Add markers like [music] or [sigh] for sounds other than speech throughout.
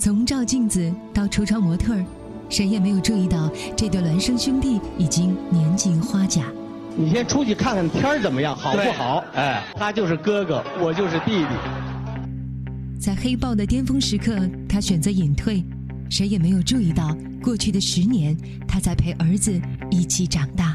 从照镜子到橱窗模特儿，谁也没有注意到这对孪生兄弟已经年近花甲。你先出去看看天儿怎么样，好不好？哎，他就是哥哥，我就是弟弟。在黑豹的巅峰时刻，他选择隐退，谁也没有注意到，过去的十年，他在陪儿子一起长大。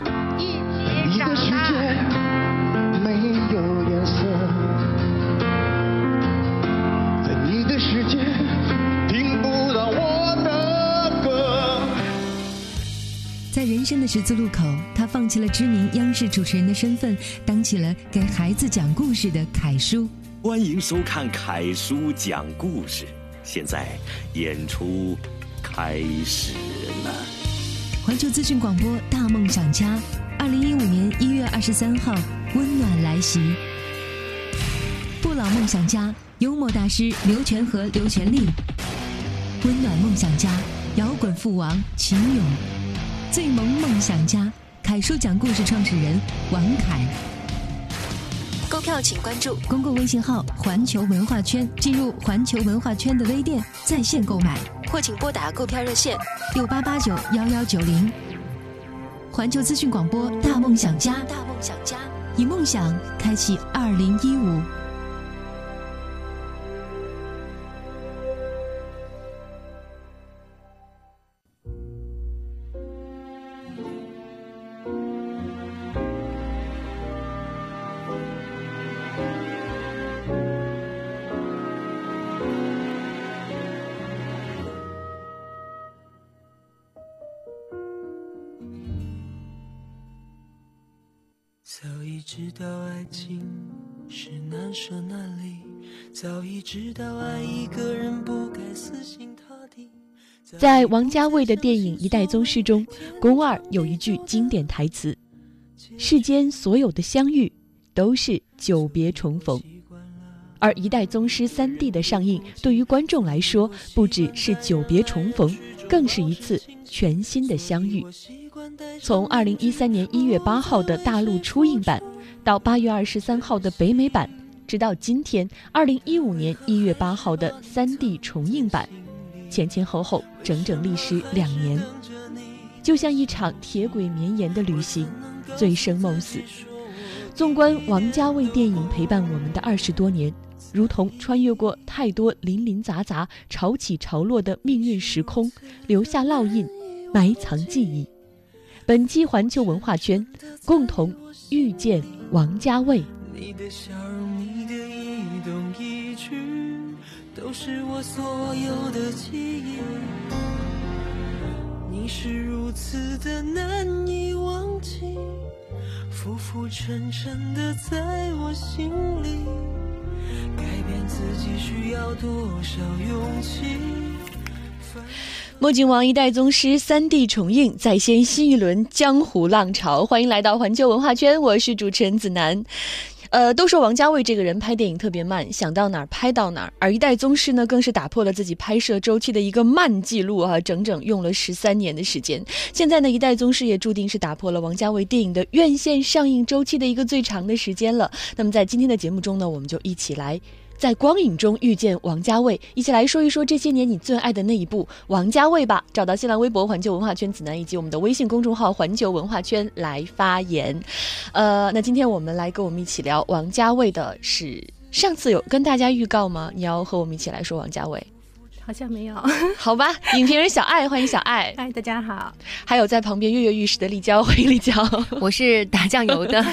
人生的十字路口，他放弃了知名央视主持人的身份，当起了给孩子讲故事的凯叔。欢迎收看凯叔讲故事，现在演出开始了。环球资讯广播《大梦想家》，二零一五年一月二十三号，温暖来袭。不老梦想家，幽默大师刘全和刘全利。温暖梦想家，摇滚父王秦勇。最萌梦想家，凯叔讲故事创始人王凯。购票请关注公共微信号“环球文化圈”，进入环球文化圈的微店在线购买，或请拨打购票热线六八八九幺幺九零。环球资讯广播《大梦想家》，大梦想家，以梦想开启二零一五。已知道爱情是难舍难离，早已知道爱一个人不该死心塌地。在王家卫的电影《一代宗师》中，宫二有一句经典台词：“世间所有的相遇，都是久别重逢。”而《一代宗师》三 D 的上映，对于观众来说，不只是久别重逢，更是一次全新的相遇。从二零一三年一月八号的大陆初映版，到八月二十三号的北美版，直到今天二零一五年一月八号的三 D 重映版，前前后后整整历时两年，就像一场铁轨绵延的旅行，醉生梦死。纵观王家卫电影陪伴我们的二十多年，如同穿越过太多林林杂杂、潮起潮落的命运时空，留下烙印，埋藏记忆。本期环球文化圈共同遇见王家卫。你的笑容，你的一动一举，都是我所有的记忆。你是如此的难以忘记，浮浮沉沉的在我心里。改变自己需要多少勇气？墨镜王一代宗师三 D 重映，再掀新一轮江湖浪潮。欢迎来到环球文化圈，我是主持人子楠。呃，都说王家卫这个人拍电影特别慢，想到哪儿拍到哪儿。而一代宗师呢，更是打破了自己拍摄周期的一个慢记录啊，整整用了十三年的时间。现在呢，一代宗师也注定是打破了王家卫电影的院线上映周期的一个最长的时间了。那么在今天的节目中呢，我们就一起来。在光影中遇见王家卫，一起来说一说这些年你最爱的那一部王家卫吧。找到新浪微博环球文化圈子楠以及我们的微信公众号环球文化圈来发言。呃，那今天我们来跟我们一起聊王家卫的是上次有跟大家预告吗？你要和我们一起来说王家卫。好像没有，[laughs] 好吧。影评人小爱，欢迎小爱。嗨，[laughs] 大家好。还有在旁边跃跃欲试的立交，欢迎立交。[laughs] 我是打酱油的，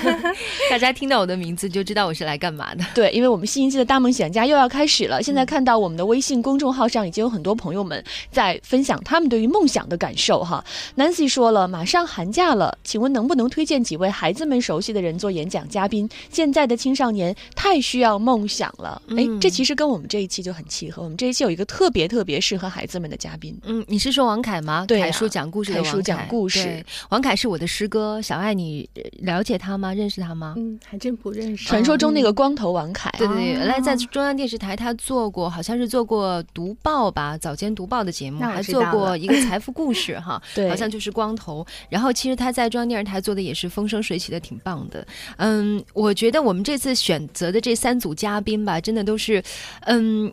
大家听到我的名字就知道我是来干嘛的。对，因为我们新一季的大梦想家又要开始了。现在看到我们的微信公众号上已经有很多朋友们在分享他们对于梦想的感受哈。Nancy 说了，马上寒假了，请问能不能推荐几位孩子们熟悉的人做演讲嘉宾？现在的青少年太需要梦想了。哎，这其实跟我们这一期就很契合。我们这一期有一个特别。特别适合孩子们的嘉宾，嗯，你是说王凯吗？对，凯叔讲故事的王凯。讲故事，王凯是我的师哥。小爱，你了解他吗？认识他吗？嗯，还真不认识。传说中那个光头王凯，对对对，原来在中央电视台他做过，好像是做过读报吧，早间读报的节目，还做过一个财富故事哈，[laughs] 对，好像就是光头。然后其实他在中央电视台做的也是风生水起的，挺棒的。嗯，我觉得我们这次选择的这三组嘉宾吧，真的都是，嗯。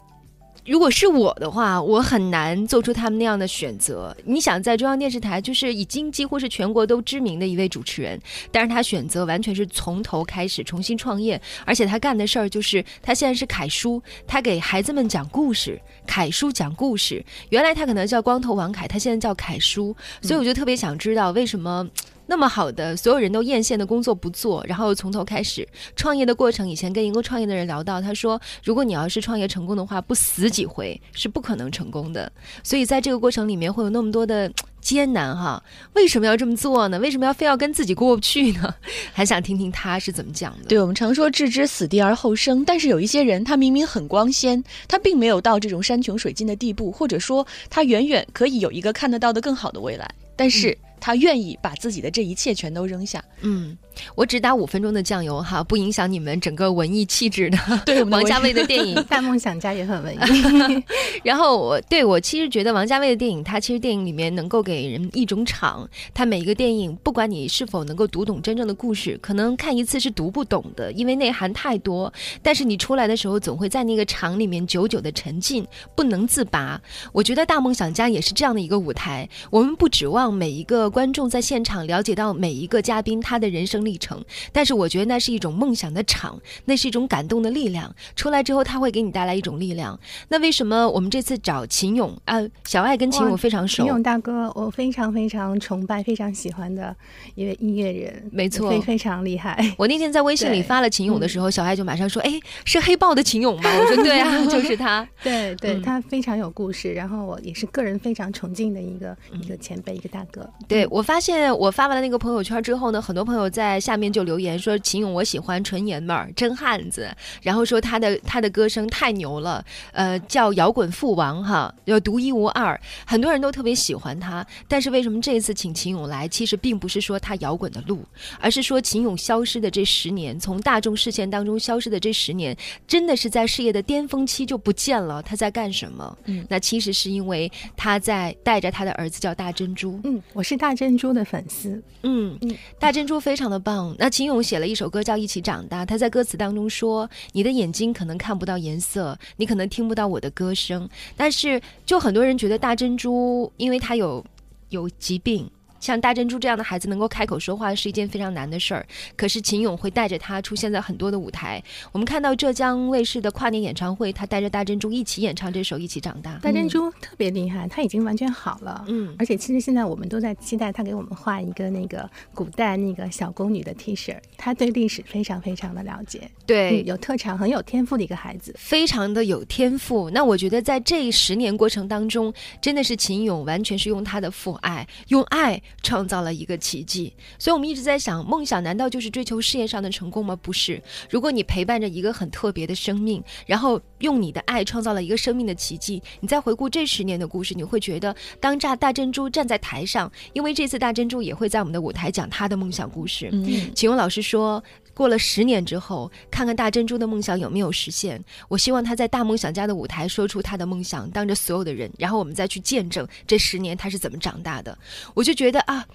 如果是我的话，我很难做出他们那样的选择。你想，在中央电视台，就是已经几乎是全国都知名的一位主持人，但是他选择完全是从头开始重新创业，而且他干的事儿就是他现在是凯叔，他给孩子们讲故事，凯叔讲故事。原来他可能叫光头王凯，他现在叫凯叔，所以我就特别想知道为什么。那么好的，所有人都艳羡的工作不做，然后从头开始创业的过程。以前跟一个创业的人聊到，他说，如果你要是创业成功的话，不死几回是不可能成功的。所以在这个过程里面会有那么多的艰难哈。[laughs] 为什么要这么做呢？为什么要非要跟自己过不去呢？还想听听他是怎么讲的。对我们常说置之死地而后生，但是有一些人他明明很光鲜，他并没有到这种山穷水尽的地步，或者说他远远可以有一个看得到的更好的未来，但是。他愿意把自己的这一切全都扔下。嗯，我只打五分钟的酱油哈，不影响你们整个文艺气质的。[laughs] 对，王家卫的电影《大梦想家》也很文艺。[laughs] 然后我对我其实觉得王家卫的电影，他其实电影里面能够给人一种场。他每一个电影，不管你是否能够读懂真正的故事，可能看一次是读不懂的，因为内涵太多。但是你出来的时候，总会在那个场里面久久的沉浸，不能自拔。我觉得《大梦想家》也是这样的一个舞台。我们不指望每一个。观众在现场了解到每一个嘉宾他的人生历程，但是我觉得那是一种梦想的场，那是一种感动的力量。出来之后，他会给你带来一种力量。那为什么我们这次找秦勇啊？小爱跟秦勇非常熟。秦勇大哥，我非常非常崇拜、非常喜欢的一位音乐人，没错，非非常厉害。我那天在微信里发了秦勇的时候，小爱就马上说：“哎，是黑豹的秦勇吗？”我说：“对啊，[laughs] 就是他。”对对，他非常有故事，然后我也是个人非常崇敬的一个一个前辈，一个大哥。对。对，我发现我发完了那个朋友圈之后呢，很多朋友在下面就留言说：“秦勇，我喜欢纯爷们儿，真汉子。”然后说他的他的歌声太牛了，呃，叫摇滚父王哈，要独一无二，很多人都特别喜欢他。但是为什么这次请秦勇来，其实并不是说他摇滚的路，而是说秦勇消失的这十年，从大众视线当中消失的这十年，真的是在事业的巅峰期就不见了。他在干什么？嗯，那其实是因为他在带着他的儿子叫大珍珠。嗯，我是大。大珍珠的粉丝，嗯，大珍珠非常的棒。那秦勇写了一首歌叫《一起长大》，他在歌词当中说：“你的眼睛可能看不到颜色，你可能听不到我的歌声，但是就很多人觉得大珍珠，因为他有有疾病。”像大珍珠这样的孩子能够开口说话是一件非常难的事儿，可是秦勇会带着他出现在很多的舞台。我们看到浙江卫视的跨年演唱会，他带着大珍珠一起演唱这首《一起长大》。大珍珠特别厉害，他已经完全好了。嗯，而且其实现在我们都在期待他给我们画一个那个古代那个小宫女的 T 恤。他对历史非常非常的了解，对，有特长，很有天赋的一个孩子，非常的有天赋。那我觉得在这十年过程当中，真的是秦勇完全是用他的父爱，用爱。创造了一个奇迹，所以我们一直在想，梦想难道就是追求事业上的成功吗？不是。如果你陪伴着一个很特别的生命，然后用你的爱创造了一个生命的奇迹，你再回顾这十年的故事，你会觉得，当炸大珍珠站在台上，因为这次大珍珠也会在我们的舞台讲他的梦想故事。嗯，启勇老师说，过了十年之后，看看大珍珠的梦想有没有实现。我希望他在大梦想家的舞台说出他的梦想，当着所有的人，然后我们再去见证这十年他是怎么长大的。我就觉得。啊，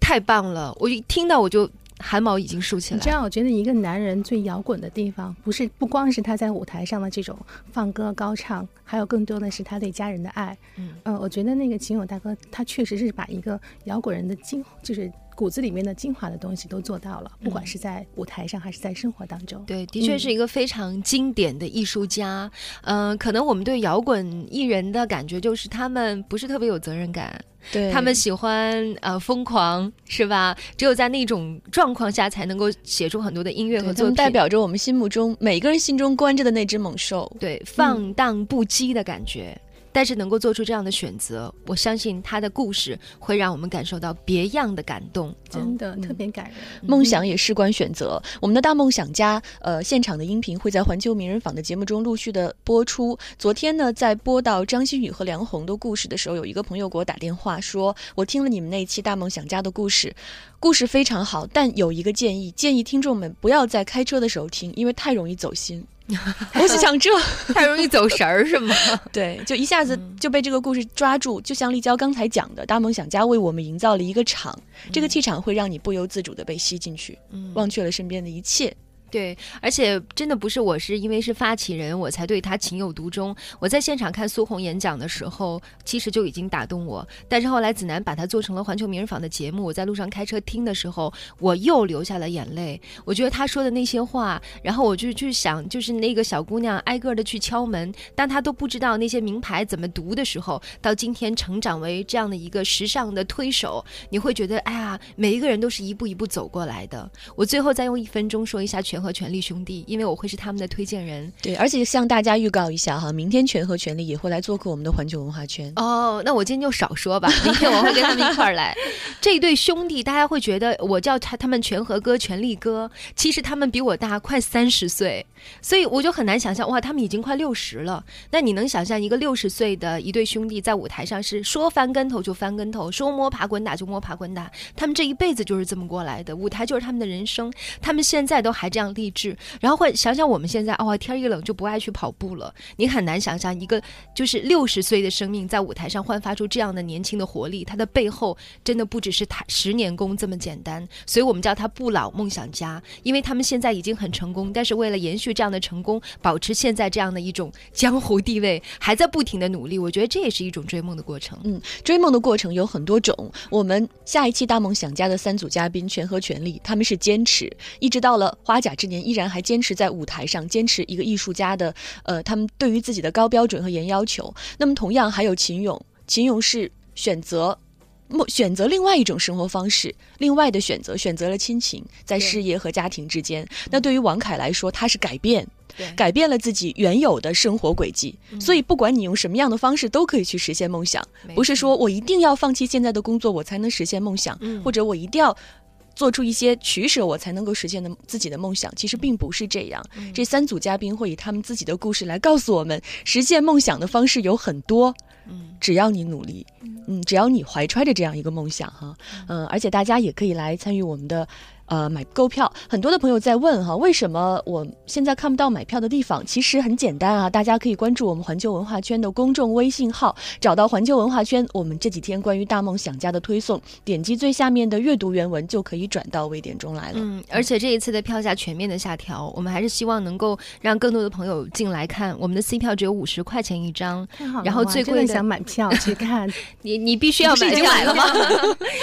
太棒了！我一听到我就汗毛已经竖起来。这样，我觉得一个男人最摇滚的地方，不是不光是他在舞台上的这种放歌高唱，还有更多的是他对家人的爱。嗯，呃，我觉得那个秦勇大哥，他确实是把一个摇滚人的精，就是。骨子里面的精华的东西都做到了，不管是在舞台上还是在生活当中。对，的确是一个非常经典的艺术家。嗯，可能我们对摇滚艺人的感觉就是他们不是特别有责任感，对他们喜欢呃疯狂，是吧？只有在那种状况下才能够写出很多的音乐和作品，代表着我们心目中每个人心中关着的那只猛兽，对，放荡不羁的感觉。但是能够做出这样的选择，我相信他的故事会让我们感受到别样的感动，真的特别感人。梦想也事关选择，我们的大梦想家，呃，现场的音频会在环球名人坊的节目中陆续的播出。昨天呢，在播到张馨予和梁红的故事的时候，有一个朋友给我打电话说，我听了你们那期大梦想家的故事，故事非常好，但有一个建议，建议听众们不要在开车的时候听，因为太容易走心。[laughs] 我是想这 [laughs] 太容易走神儿是吗？[laughs] 对，就一下子就被这个故事抓住，就像立交刚才讲的，大梦想家为我们营造了一个场，这个气场会让你不由自主的被吸进去，忘却了身边的一切。对，而且真的不是我是因为是发起人，我才对他情有独钟。我在现场看苏红演讲的时候，其实就已经打动我。但是后来子楠把它做成了环球名人坊的节目，我在路上开车听的时候，我又流下了眼泪。我觉得他说的那些话，然后我就去想，就是那个小姑娘挨个的去敲门，但她都不知道那些名牌怎么读的时候，到今天成长为这样的一个时尚的推手，你会觉得，哎呀，每一个人都是一步一步走过来的。我最后再用一分钟说一下全。和权力兄弟，因为我会是他们的推荐人。对，而且向大家预告一下哈，明天权和权力也会来做客我们的环球文化圈。哦，那我今天就少说吧，明天我会跟他们一块儿来。[laughs] 这一对兄弟，大家会觉得我叫他他们权和哥、权力哥，其实他们比我大快三十岁，所以我就很难想象哇，他们已经快六十了。那你能想象一个六十岁的一对兄弟在舞台上是说翻跟头就翻跟头，说摸爬滚打就摸爬滚打？他们这一辈子就是这么过来的，舞台就是他们的人生，他们现在都还这样。励志，然后会想想我们现在哦，天一冷就不爱去跑步了。你很难想象一个就是六十岁的生命在舞台上焕发出这样的年轻的活力，他的背后真的不只是他十年功这么简单。所以我们叫他不老梦想家，因为他们现在已经很成功，但是为了延续这样的成功，保持现在这样的一种江湖地位，还在不停的努力。我觉得这也是一种追梦的过程。嗯，追梦的过程有很多种。我们下一期大梦想家的三组嘉宾，权和权力，他们是坚持，一直到了花甲之年，依然还坚持在舞台上，坚持一个艺术家的，呃，他们对于自己的高标准和严要求。那么，同样还有秦勇，秦勇是选择，选择另外一种生活方式，另外的选择，选择了亲情，在事业和家庭之间。那对于王凯来说，他是改变，改变了自己原有的生活轨迹。所以，不管你用什么样的方式，都可以去实现梦想。不是说我一定要放弃现在的工作，我才能实现梦想，或者我一定要。做出一些取舍，我才能够实现的自己的梦想，其实并不是这样。这三组嘉宾会以他们自己的故事来告诉我们，实现梦想的方式有很多。嗯，只要你努力，嗯，只要你怀揣着这样一个梦想，哈，嗯，而且大家也可以来参与我们的。呃，买购票，很多的朋友在问哈，为什么我现在看不到买票的地方？其实很简单啊，大家可以关注我们环球文化圈的公众微信号，找到环球文化圈，我们这几天关于大梦想家的推送，点击最下面的阅读原文就可以转到微点中来了。嗯，而且这一次的票价全面的下调，我们还是希望能够让更多的朋友进来看。我们的 C 票只有五十块钱一张，然后最贵的想买票去看，[laughs] 你你必须要买，已经买了吗？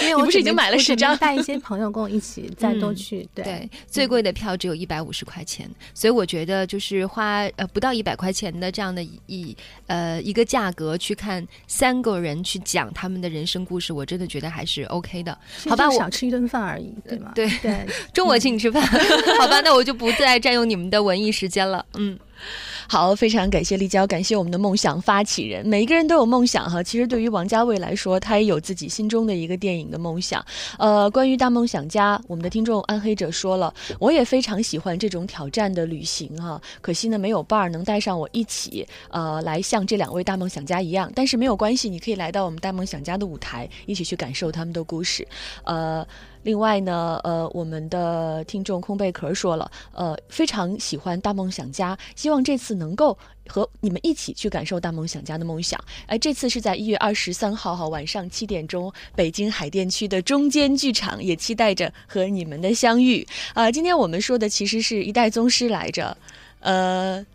因为我不是已经买了 [laughs] 十张，带一些朋友跟我一起在。都去对，最贵的票只有一百五十块钱，所以我觉得就是花呃不到一百块钱的这样的一呃一个价格去看三个人去讲他们的人生故事，我真的觉得还是 OK 的。好吧，我少吃一顿饭而已，对吗？对对，中午请你吃饭，[laughs] 好吧，那我就不再占用你们的文艺时间了。嗯。[laughs] 好，非常感谢立交，感谢我们的梦想发起人。每一个人都有梦想哈，其实对于王家卫来说，他也有自己心中的一个电影的梦想。呃，关于大梦想家，我们的听众暗黑者说了，我也非常喜欢这种挑战的旅行哈，可惜呢没有伴儿能带上我一起，呃，来像这两位大梦想家一样。但是没有关系，你可以来到我们大梦想家的舞台，一起去感受他们的故事，呃。另外呢，呃，我们的听众空贝壳说了，呃，非常喜欢大梦想家，希望这次能够和你们一起去感受大梦想家的梦想。哎，这次是在一月二十三号哈晚上七点钟，北京海淀区的中间剧场，也期待着和你们的相遇。啊，今天我们说的其实是一代宗师来着，呃，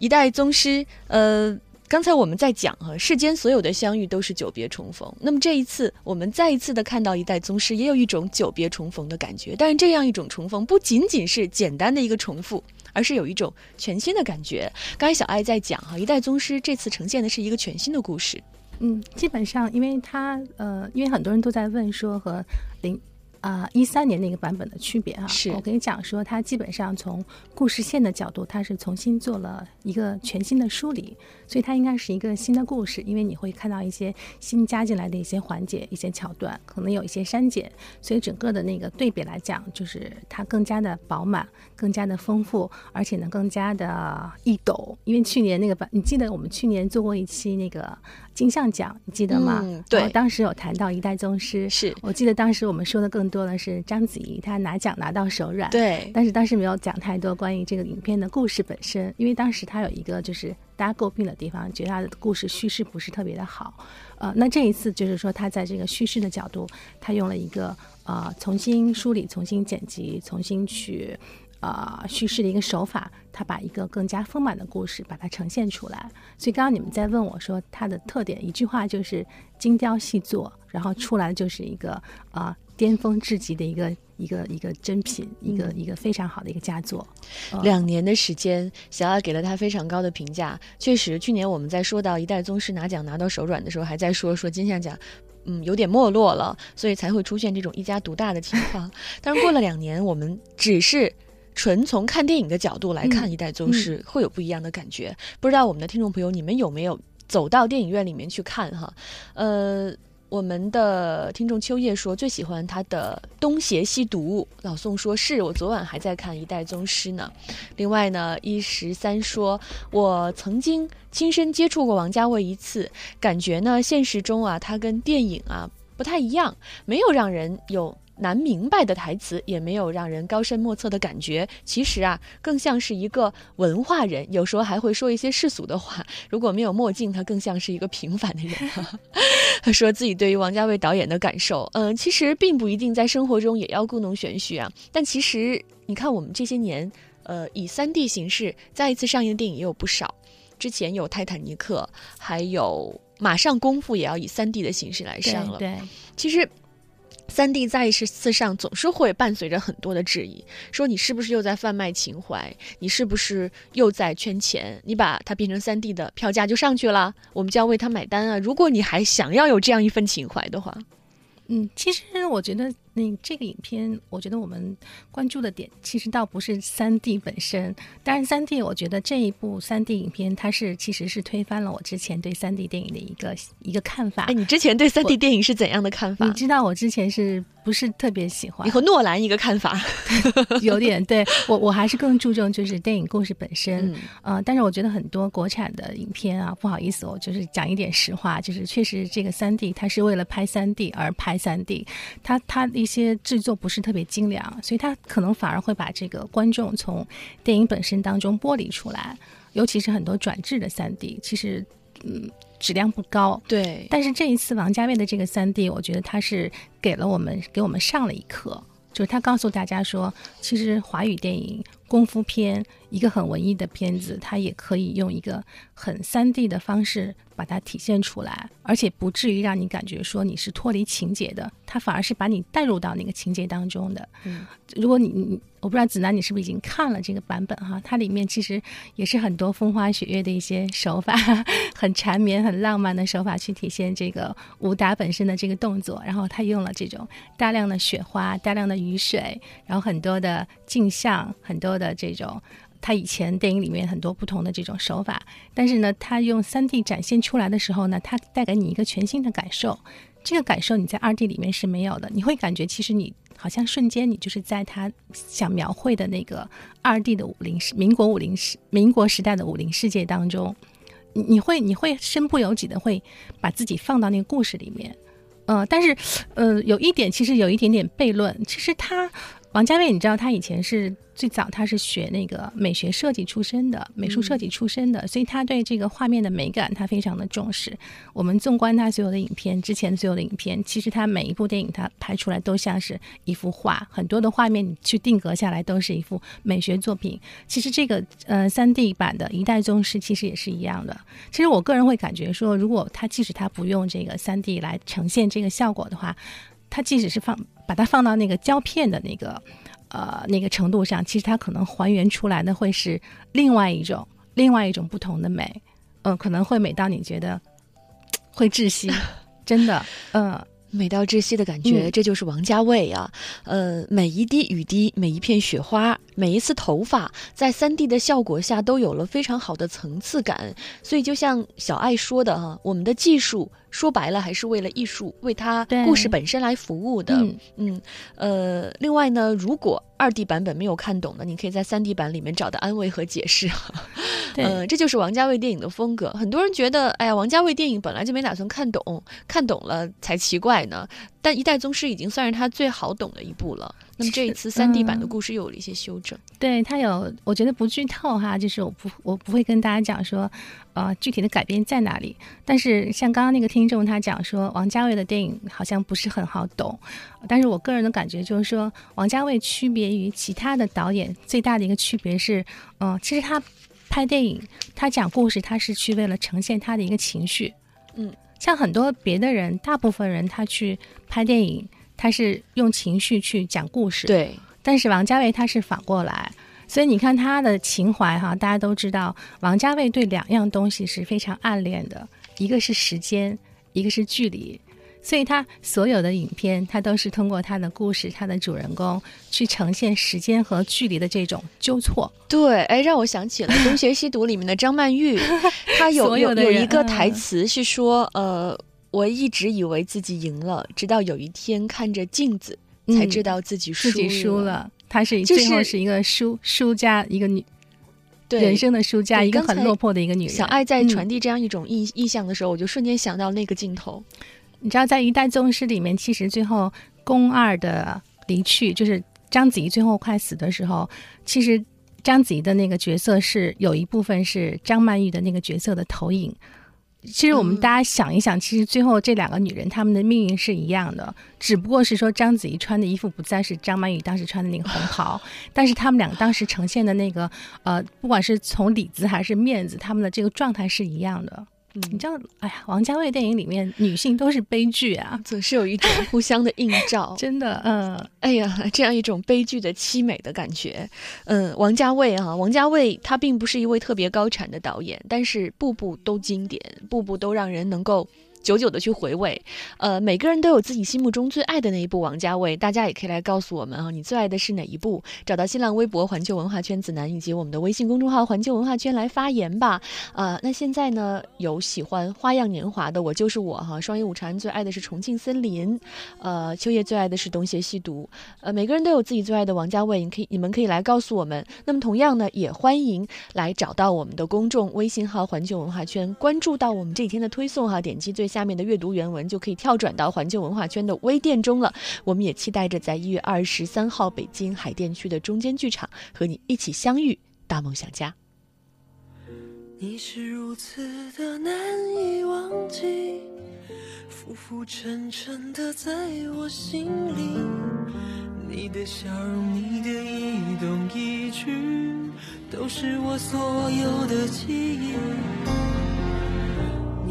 一代宗师，呃。刚才我们在讲哈，世间所有的相遇都是久别重逢。那么这一次，我们再一次的看到一代宗师，也有一种久别重逢的感觉。但是这样一种重逢，不仅仅是简单的一个重复，而是有一种全新的感觉。刚才小爱在讲哈，一代宗师这次呈现的是一个全新的故事。嗯，基本上，因为他呃，因为很多人都在问说和林。啊，一三年那个版本的区别啊，是我跟你讲说，它基本上从故事线的角度，它是重新做了一个全新的梳理，所以它应该是一个新的故事，因为你会看到一些新加进来的一些环节、一些桥段，可能有一些删减，所以整个的那个对比来讲，就是它更加的饱满、更加的丰富，而且呢更加的易懂。因为去年那个版，你记得我们去年做过一期那个。金像奖，你记得吗？对，当时有谈到一代宗师，是我记得当时我们说的更多的是章子怡她拿奖拿到手软，对，但是当时没有讲太多关于这个影片的故事本身，因为当时她有一个就是大家诟病的地方，觉得她的故事叙事不是特别的好，呃，那这一次就是说他在这个叙事的角度，他用了一个呃重新梳理、重新剪辑、重新去。呃叙事的一个手法，他把一个更加丰满的故事把它呈现出来。所以刚刚你们在问我说它的特点，一句话就是精雕细作，然后出来就是一个啊巅峰至极的一个一个一个珍品，一个一个非常好的一个佳作。两年的时间，小雅给了他非常高的评价。确实，去年我们在说到一代宗师拿奖拿到手软的时候，还在说说金像奖。嗯，有点没落了，所以才会出现这种一家独大的情 [laughs] 况。但是过了两年，我们只是纯从看电影的角度来看《一代宗师》，会有不一样的感觉。不知道我们的听众朋友，你们有没有走到电影院里面去看哈？呃。我们的听众秋叶说最喜欢他的《东邪西毒》，老宋说是我昨晚还在看《一代宗师》呢。另外呢，一十三说，我曾经亲身接触过王家卫一次，感觉呢，现实中啊，他跟电影啊不太一样，没有让人有。难明白的台词也没有让人高深莫测的感觉，其实啊，更像是一个文化人，有时候还会说一些世俗的话。[laughs] 如果没有墨镜，他更像是一个平凡的人。他 [laughs] 说自己对于王家卫导演的感受，嗯，其实并不一定在生活中也要故弄玄虚啊。但其实你看，我们这些年，呃，以三 D 形式再一次上映的电影也有不少。之前有《泰坦尼克》，还有马上功夫也要以三 D 的形式来上了。对，其实。三 D 在一次上，总是会伴随着很多的质疑，说你是不是又在贩卖情怀？你是不是又在圈钱？你把它变成三 D 的票价就上去了，我们就要为它买单啊！如果你还想要有这样一份情怀的话，嗯，其实我觉得。那这个影片，我觉得我们关注的点其实倒不是三 D 本身，当然三 D，我觉得这一部三 D 影片它是其实是推翻了我之前对三 D 电影的一个一个看法。哎，你之前对三 D 电影是怎样的看法？你知道我之前是不是特别喜欢？你和诺兰一个看法，[laughs] 有点对我我还是更注重就是电影故事本身。呃，但是我觉得很多国产的影片啊，不好意思，我就是讲一点实话，就是确实这个三 D 它是为了拍三 D 而拍三 D，它它。一些制作不是特别精良，所以他可能反而会把这个观众从电影本身当中剥离出来，尤其是很多转制的三 D，其实嗯质量不高。对，但是这一次王家卫的这个三 D，我觉得他是给了我们给我们上了一课，就是他告诉大家说，其实华语电影功夫片一个很文艺的片子，它也可以用一个很三 D 的方式。把它体现出来，而且不至于让你感觉说你是脱离情节的，它反而是把你带入到那个情节当中的。嗯，如果你你我不知道子楠你是不是已经看了这个版本哈，它里面其实也是很多风花雪月的一些手法，[laughs] 很缠绵、很浪漫的手法去体现这个武打本身的这个动作，然后他用了这种大量的雪花、大量的雨水，然后很多的镜像、很多的这种。他以前电影里面很多不同的这种手法，但是呢，他用三 D 展现出来的时候呢，他带给你一个全新的感受。这个感受你在二 D 里面是没有的，你会感觉其实你好像瞬间你就是在他想描绘的那个二 D 的武林时民国武林时民国时代的武林世界当中，你你会你会身不由己的会把自己放到那个故事里面。呃，但是呃，有一点其实有一点点悖论，其实他王家卫，你知道他以前是。最早他是学那个美学设计出身的，美术设计出身的，所以他对这个画面的美感他非常的重视。我们纵观他所有的影片，之前所有的影片，其实他每一部电影他拍出来都像是一幅画，很多的画面你去定格下来都是一幅美学作品。其实这个呃三 D 版的一代宗师其实也是一样的。其实我个人会感觉说，如果他即使他不用这个三 D 来呈现这个效果的话，他即使是放把它放到那个胶片的那个。呃，那个程度上，其实它可能还原出来的会是另外一种、另外一种不同的美，嗯，可能会美到你觉得会窒息，[laughs] 真的，嗯。美到窒息的感觉，这就是王家卫啊！呃，每一滴雨滴，每一片雪花，每一次头发，在三 D 的效果下都有了非常好的层次感。所以，就像小爱说的哈，我们的技术说白了还是为了艺术，为它故事本身来服务的。嗯，呃，另外呢，如果二 D 版本没有看懂的，你可以在三 D 版里面找到安慰和解释。嗯，这就是王家卫电影的风格。很多人觉得，哎呀，王家卫电影本来就没打算看懂，看懂了才奇怪呢。但《一代宗师》已经算是他最好懂的一部了。那么这一次三 D 版的故事又有了一些修正。对他有，我觉得不剧透哈，就是我不我不会跟大家讲说，呃，具体的改编在哪里。但是像刚刚那个听众他讲说，王家卫的电影好像不是很好懂。但是我个人的感觉就是说，王家卫区别于其他的导演最大的一个区别是，嗯，其实他拍电影，他讲故事，他是去为了呈现他的一个情绪。嗯，像很多别的人，大部分人他去拍电影。他是用情绪去讲故事，对。但是王家卫他是反过来，所以你看他的情怀哈，大家都知道，王家卫对两样东西是非常暗恋的，一个是时间，一个是距离。所以他所有的影片，他都是通过他的故事、他的主人公去呈现时间和距离的这种纠错。对，哎，让我想起了《东邪西毒》里面的张曼玉，[laughs] 她有有有一个台词是说，呃。我一直以为自己赢了，直到有一天看着镜子，才知道自己输自己输了。她是最后是一个输输家，一个女，人生的输家，一个很落魄的一个女人。小爱在传递这样一种意意象的时候，我就瞬间想到那个镜头。你知道，在《一代宗师》里面，其实最后宫二的离去，就是章子怡最后快死的时候，其实章子怡的那个角色是有一部分是张曼玉的那个角色的投影。其实我们大家想一想，其实最后这两个女人她们的命运是一样的，只不过是说章子怡穿的衣服不再是张曼玉当时穿的那个红袍，[laughs] 但是她们两个当时呈现的那个呃，不管是从里子还是面子，她们的这个状态是一样的。你知道，哎呀，王家卫电影里面女性都是悲剧啊，[laughs] 总是有一种 [laughs] 互相的映照，真的，嗯，哎呀，这样一种悲剧的凄美的感觉，嗯，王家卫啊，王家卫他并不是一位特别高产的导演，但是步步都经典，步步都让人能够。久久的去回味，呃，每个人都有自己心目中最爱的那一部王家卫，大家也可以来告诉我们啊，你最爱的是哪一部？找到新浪微博环球文化圈子楠以及我们的微信公众号环球文化圈来发言吧。啊，那现在呢，有喜欢花样年华的我就是我哈，双鱼午蝉最爱的是重庆森林，呃，秋叶最爱的是东邪西毒，呃，每个人都有自己最爱的王家卫，你可以你们可以来告诉我们。那么同样呢，也欢迎来找到我们的公众微信号环球文化圈，关注到我们这几天的推送哈，点击最。下面的阅读原文就可以跳转到环球文化圈的微店中了。我们也期待着在一月二十三号北京海淀区的中间剧场和你一起相遇，大梦想家。你是如此的难以忘记，浮浮沉沉的在我心里。你的笑容，你的一动一举，都是我所有的记忆。